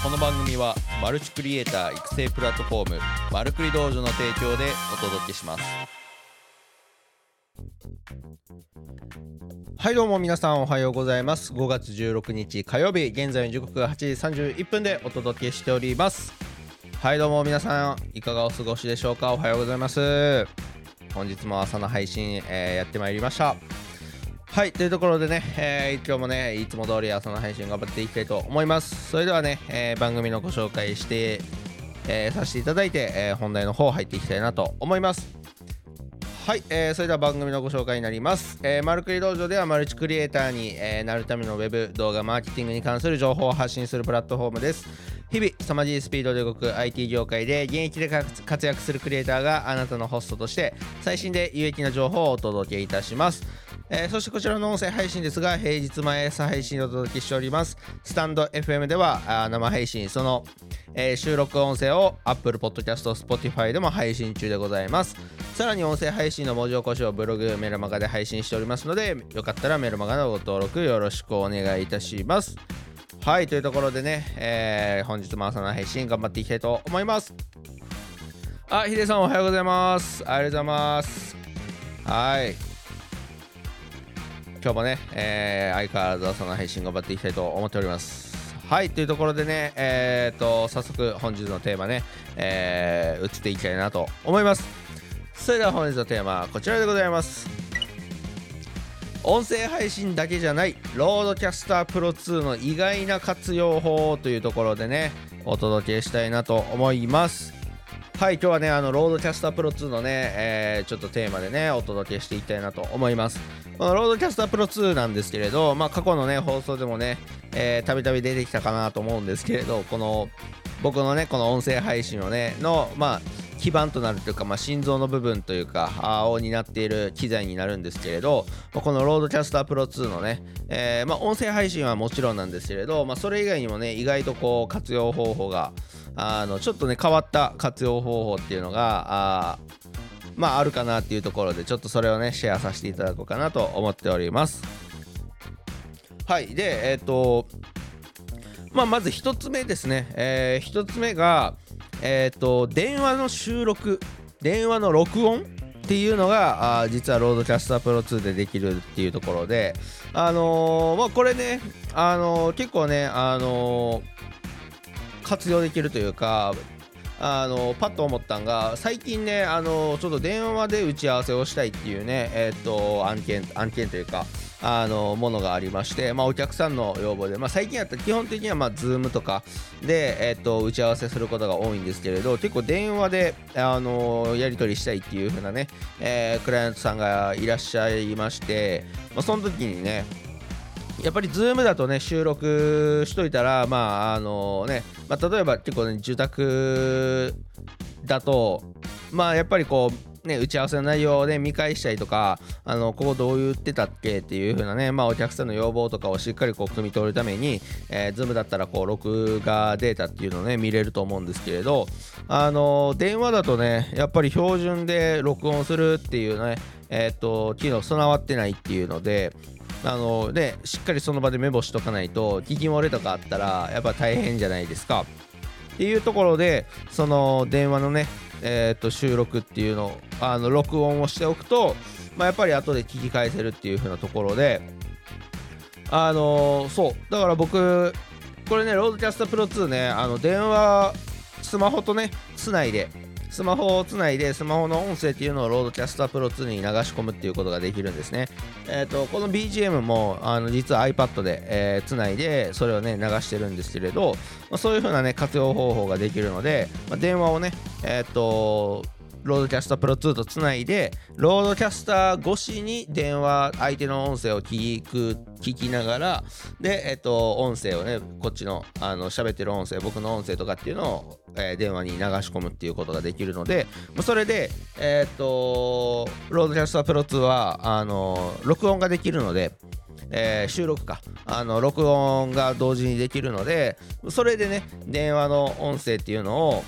この番組はマルチクリエイター育成プラットフォームマルクリ道場の提供でお届けします。はいどうも皆さんおはようございます。5月16日火曜日現在の時刻が8時31分でお届けしております。はいどうも皆さんいかがお過ごしでしょうか？おはようございます。本日も朝の配信、えー、やってまいりました。はいというところでね、えー、今日もねいつも通り朝の配信頑張っていきたいと思います。それではね、えー、番組のご紹介して、えー、させていただいて、え本題の方入っていきたいなと思います。はい、えー、それでは番組のご紹介になります、えー、マルクリ道場ではマルチクリエイターに、え、なるためのウェブ動画マーケティングに関する情報を発信するプラットフォームです。日々凄まじいスピードで動く IT 業界で現役で活躍するクリエイターがあなたのホストとして最新で有益な情報をお届けいたしますえー、そしてこちらの音声配信ですが、平日毎朝配信をお届けしております。スタンド FM では生配信、その、えー、収録音声を Apple Podcast、Spotify でも配信中でございます。さらに音声配信の文字起こしをブログ、メルマガで配信しておりますので、よかったらメルマガのご登録よろしくお願いいたします。はい、というところでね、えー、本日も朝の配信頑張っていきたいと思います。あ、ヒデさんおはようございます。ありがとうございます。はい。今日もね、えー、相変わらず朝の配信頑張っていきたいと思っております。はい、というところでね、えーと、早速本日のテーマね、えー、移っていきたいなと思います。それでは本日のテーマはこちらでございます。音声配信だけじゃない RodeCaster Pro 2の意外な活用法というところでねお届けしたいなと思います。はい今日はねあの RodeCaster Pro 2のね、えー、ちょっとテーマでねお届けしていきたいなと思います。このロードキャスタープロ2なんですけれど、まあ、過去のね、放送でもね、たびたび出てきたかなと思うんですけれど、この、僕のね、この音声配信をね、の、まあ、基盤となるというか、まあ、心臓の部分というか、を担っている機材になるんですけれど、まこのロードキャスタープロ2のね、えー、まあ、音声配信はもちろんなんですけれど、まあ、それ以外にもね、意外とこう、活用方法が、あの、ちょっとね、変わった活用方法っていうのが、あまああるかなっていうところでちょっとそれをねシェアさせていただこうかなと思っております。はい。でえっ、ー、とまあまず1つ目ですね、えー、1つ目がえっ、ー、と電話の収録電話の録音っていうのがあ実はロードキャスタープロ2でできるっていうところであのー、まあこれねあのー、結構ねあの活用できるというかあのパッと思ったんが最近ねあのちょっと電話で打ち合わせをしたいっていうねえっ、と案件案件というかあのものがありまして、まあ、お客さんの要望で、まあ、最近やったら基本的には、まあ、Zoom とかで、えー、と打ち合わせすることが多いんですけれど結構電話で、あのやり取りしたいっていう風なね、えー、クライアントさんがいらっしゃいまして、まあ、その時にねやっぱり Zoom だとね収録しといたらまああのね、まあ、例えば結構ね住宅だとまあやっぱりこうね打ち合わせの内容をね見返したりとかあのここどう言ってたっけっていう風なねまあお客さんの要望とかをしっかりこう汲み取るために、えー、Zoom だったらこう録画データっていうのをね見れると思うんですけれどあの電話だとねやっぱり標準で録音するっていうねえっ、ー、と機能備わってないっていうのであのでしっかりその場でメモしとかないと聞き漏れとかあったらやっぱ大変じゃないですか。っていうところでその電話のねえー、と収録っていうのをあの録音をしておくと、まあ、やっぱり後で聞き返せるっていう風なところであのー、そう。だから僕これねロードキャスタープロ2ねあの電話スマホとねつないでスマホをつないでスマホの音声っていうのをロードキャスタープロ2に流し込むっていうことができるんですね。えっ、ー、と、この BGM もあの実は iPad で、えー、つないでそれをね流してるんですけれど、まあ、そういう風なね活用方法ができるので、まあ、電話をね、えっ、ー、とロードキャスタープロ2とつないで、ロードキャスター越しに電話、相手の音声を聞く、聞きながら、で、えっと、音声をね、こっちの、あの、喋ってる音声、僕の音声とかっていうのを、えー、電話に流し込むっていうことができるので、それで、えっと、ロードキャスタープロ2は、あの、録音ができるので、えー、収録か。あの録音が同時にできるのでそれでね電話の音声っていうのを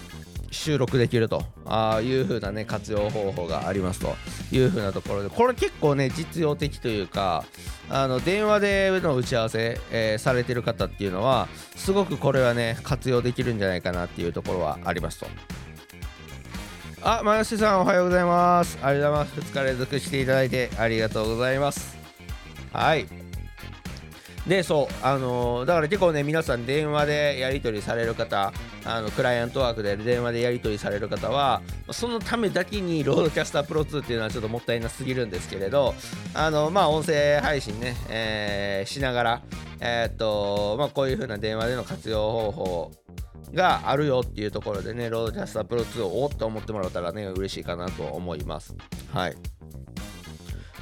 収録できると。あいう風なね活用方法がありますという風なところで。これ結構ね実用的というかあの電話での打ち合わせ、えー、されてる方っていうのはすごくこれはね活用できるんじゃないかなっていうところはありますと。あ、まよしさんおはようございます。ありがとうございます。2日連続していただいてありがとうございます。はい。でそうあのー、だから結構ね皆さん電話でやり取りされる方あのクライアントワークで電話でやり取りされる方はそのためだけにロードキャスタープロ2っていうのはちょっともったいなすぎるんですけれどあのまあ音声配信ね、えー、しながらえー、っとまあこういう風な電話での活用方法があるよっていうところでね、ロードキャスタープロ2をおっと思ってもらったらね、嬉しいかなと思います。はい。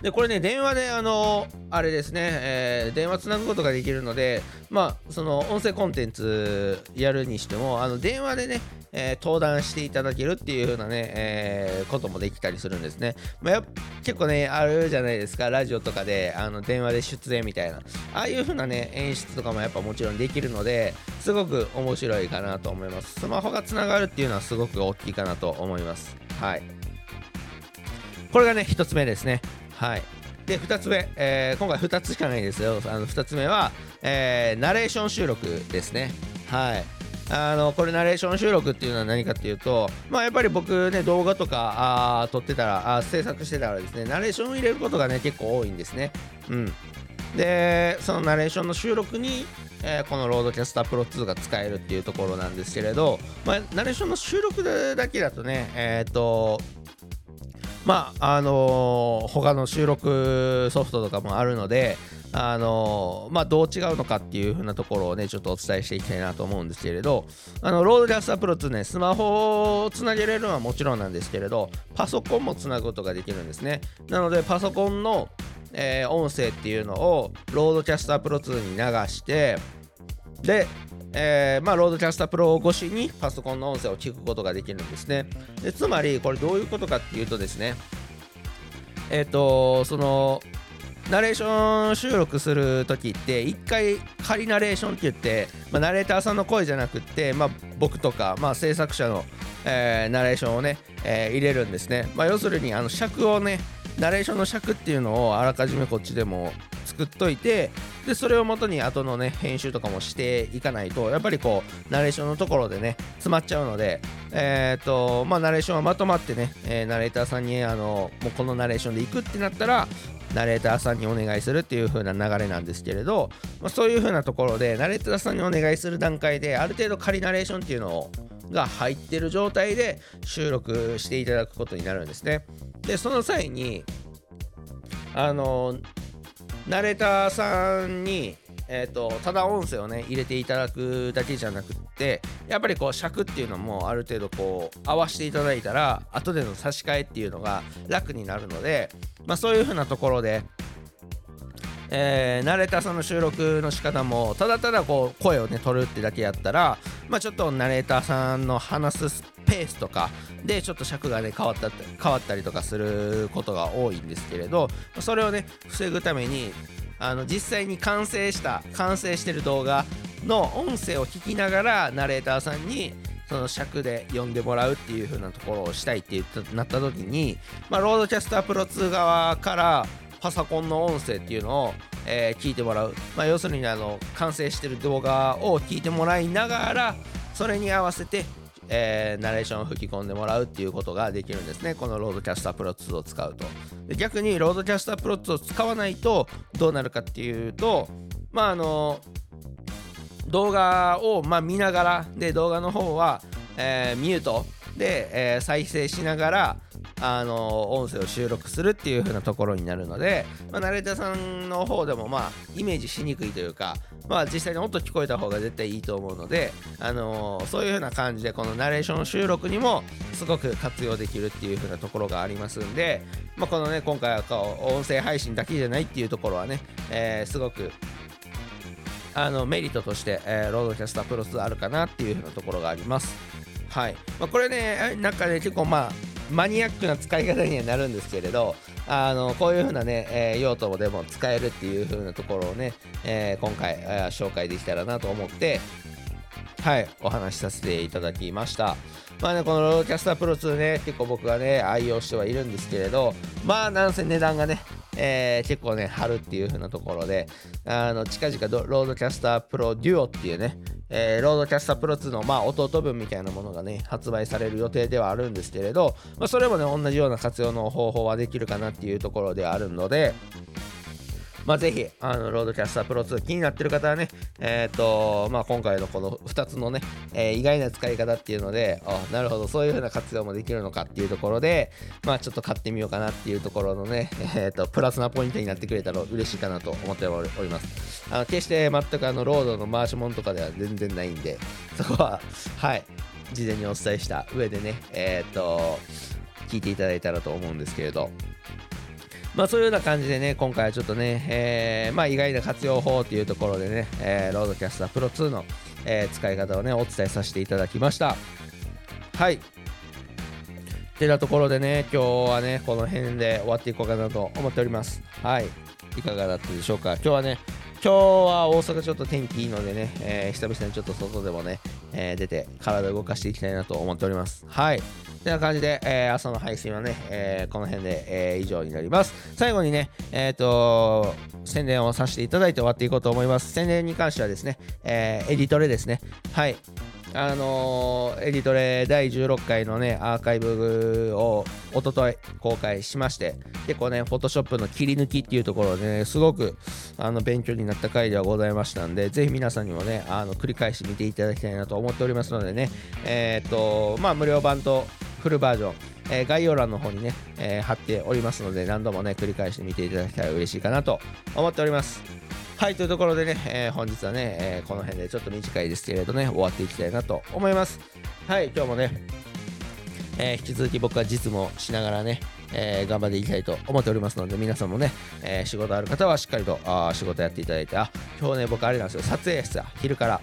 でこれね電話であのあれですね、えー、電話つなぐことができるのでまあその音声コンテンツやるにしてもあの電話でねえー、登壇していただけるっていう風なね、えー、こともできたりするんですね。まあ、結構ね、あるじゃないですか、ラジオとかであの電話で出演みたいな、ああいう風なね、演出とかもやっぱもちろんできるので、すごく面白いかなと思います。スマホがつながるっていうのはすごく大きいかなと思います。はい。これがね、1つ目ですね。はい。で、2つ目、えー、今回2つしかないですよ。あの2つ目は、えー、ナレーション収録ですね。はい。あのこれナレーション収録っていうのは何かっていうと、まあ、やっぱり僕ね動画とかあ撮ってたらあ制作してたらですねナレーションを入れることがね結構多いんですねうんでそのナレーションの収録に、えー、このロードキャスタープロ2が使えるっていうところなんですけれど、まあ、ナレーションの収録だけだとねえっ、ー、とまああのー、他の収録ソフトとかもあるのであのー、まあ、どう違うのかっていう風なところをね、ちょっとお伝えしていきたいなと思うんですけれど、あの、ロードキャスタープロ2ね、スマホをつなげれるのはもちろんなんですけれど、パソコンもつなぐことができるんですね。なので、パソコンの、えー、音声っていうのを、ロードキャスタープロ2に流して、で、えー、まあ、ロードキャスタープロ越しにパソコンの音声を聞くことができるんですね。でつまり、これどういうことかっていうとですね、えっ、ー、と、その、ナレーション収録する時って一回仮ナレーションって言って、まあ、ナレーターさんの声じゃなくって、まあ、僕とか、まあ、制作者の、えー、ナレーションをね、えー、入れるんですね、まあ、要するにあの尺をねナレーションの尺っていうのをあらかじめこっちでも作っといてでそれをもとに後のね編集とかもしていかないとやっぱりこうナレーションのところでね詰まっちゃうのでえっ、ー、とまあナレーションはまとまってね、えー、ナレーターさんにあのもうこのナレーションでいくってなったらナレーターさんにお願いするっていう風な流れなんですけれど、まあ、そういう風なところでナレーターさんにお願いする段階である程度仮ナレーションっていうのをが入ってる状態で収録していただくことになるんですね。でその際にあのナレーターさんに、えーと、ただ音声をね入れていただくだけじゃなくってやっぱりこう尺っていうのもある程度こう合わせていただいたら後での差し替えっていうのが楽になるので、まあ、そういう風なところでえー、ナレーターさんの収録の仕方もただただこう声をね取るってだけやったら、まあ、ちょっとナレーターさんの話すペースとかでちょっと尺がね変わった変わったりとかすることが多いんですけれどそれをね防ぐためにあの実際に完成した完成してる動画の音声を聞きながらナレーターさんにその尺で読んでもらうっていう風なところをしたいってなった時に、まあ、ロードキャスタープロ2側からパソコンの音声っていうのを、えー、聞いてもらう、まあ、要するにあの完成してる動画を聞いてもらいながらそれに合わせて、えー、ナレーションを吹き込んでもらうっていうことができるんですね。このロードキャスタープロ2を使うと。で逆にロードキャスタープロ2を使わないとどうなるかっていうとまああの動画を、まあ、見ながらで動画の方は、えー、ミュートで、えー、再生しながらあの音声を収録するっていう風なところになるので、まあ、ナレーターさんの方でもまあイメージしにくいというか、まあ、実際に音聞こえた方が絶対いいと思うので、あのー、そういう風な感じでこのナレーション収録にもすごく活用できるっていう風なところがありますんで、まあ、このね今回は音声配信だけじゃないっていうところはね、えー、すごくあのメリットとして、えー、ロードキャスタープロ2あるかなっていう風なところがあります。はいまあ、これね、なんかね、結構まあ、マニアックな使い方にはなるんですけれどあのこういう風なね、えー、用途でも使えるっていう風なところをね、えー、今回、紹介できたらなと思ってはいお話しさせていただきました。まあね、このロードキャスタープロ2ね、結構僕がね、愛用してはいるんですけれど、まあ、なんせ値段がね、えー、結構ね、張るっていう風なところで、あの、近々ロードキャスタープロデュオっていうね、えー、ロードキャスタープロ2の、まあ、弟分みたいなものがね、発売される予定ではあるんですけれど、まあ、それもね、同じような活用の方法はできるかなっていうところであるので、まあ、ぜひ、あの、 RodeCaster Pro 2気になってる方はね、えっ、ー、と、まあ、今回のこの2つのね、えー、意外な使い方っていうので、あ、なるほど、そういう風な活用もできるのかっていうところで、まあ、ちょっと買ってみようかなっていうところのね、えっ、ー、と、プラスなポイントになってくれたら嬉しいかなと思っております。あの、決して全くあの、 RODE の回し物とかでは全然ないんで、そこは、はい、事前にお伝えした上でね、えっ、と、聞いていただいたらと思うんですけれど、まあそういうような感じでね、今回はちょっとね、えー、まあ意外な活用法っていうところでね、えー、 RodeCaster Pro 2の、え、使い方をね、お伝えさせていただきました。はい。てなところでね、今日はね、この辺で終わっていこうかなと思っております。はい。いかがだったでしょうか？今日はね、今日は大阪ちょっと天気いいのでね、えー、久々にちょっと外でもね、えー、出て体を動かしていきたいなと思っております。はい。てな感じで、えー、朝の配信はね、えー、この辺で、えー、以上になります。最後にね、えっ、と宣伝をさせていただいて終わっていこうと思います。宣伝に関してはですね、えエディトレですね。はい。あのー、エディトレ第16回のね、アーカイブをおととい公開しまして、結構ね、フォトショップの切り抜きっていうところでね、すごくあの勉強になった回ではございましたんで、ぜひ皆さんにもね、あの繰り返し見ていただきたいなと思っておりますのでね、えっ、と、まあ、無料版とフルバージョン、えー、概要欄の方にね、え、貼っておりますので、何度もね、繰り返して見ていただけたら嬉しいかなと思っております。はい、というところでね、えー、本日はね、えこの辺でちょっと短いですけれどね、終わっていきたいなと思います。はい、今日もね、え引き続き僕は実務をしながらね、え頑張っていきたいと思っておりますので、皆さんもね、え仕事ある方はしっかりとあ仕事やっていただいて、あ、今日ね、僕あれなんですよ、撮影室は昼から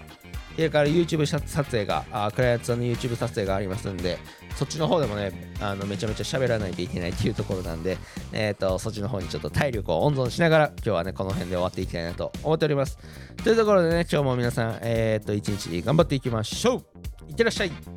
それから YouTube 撮影が、あクライアントさんの YouTube 撮影がありますんで、そっちの方でもね、あのめちゃめちゃ喋らないといけないっていうところなんで、えっ、ー、と、そっちの方にちょっと体力を温存しながら、今日はね、この辺で終わっていきたいなと思っております。というところでね、今日も皆さん、えっ、ー、と、一日頑張っていきましょういってらっしゃい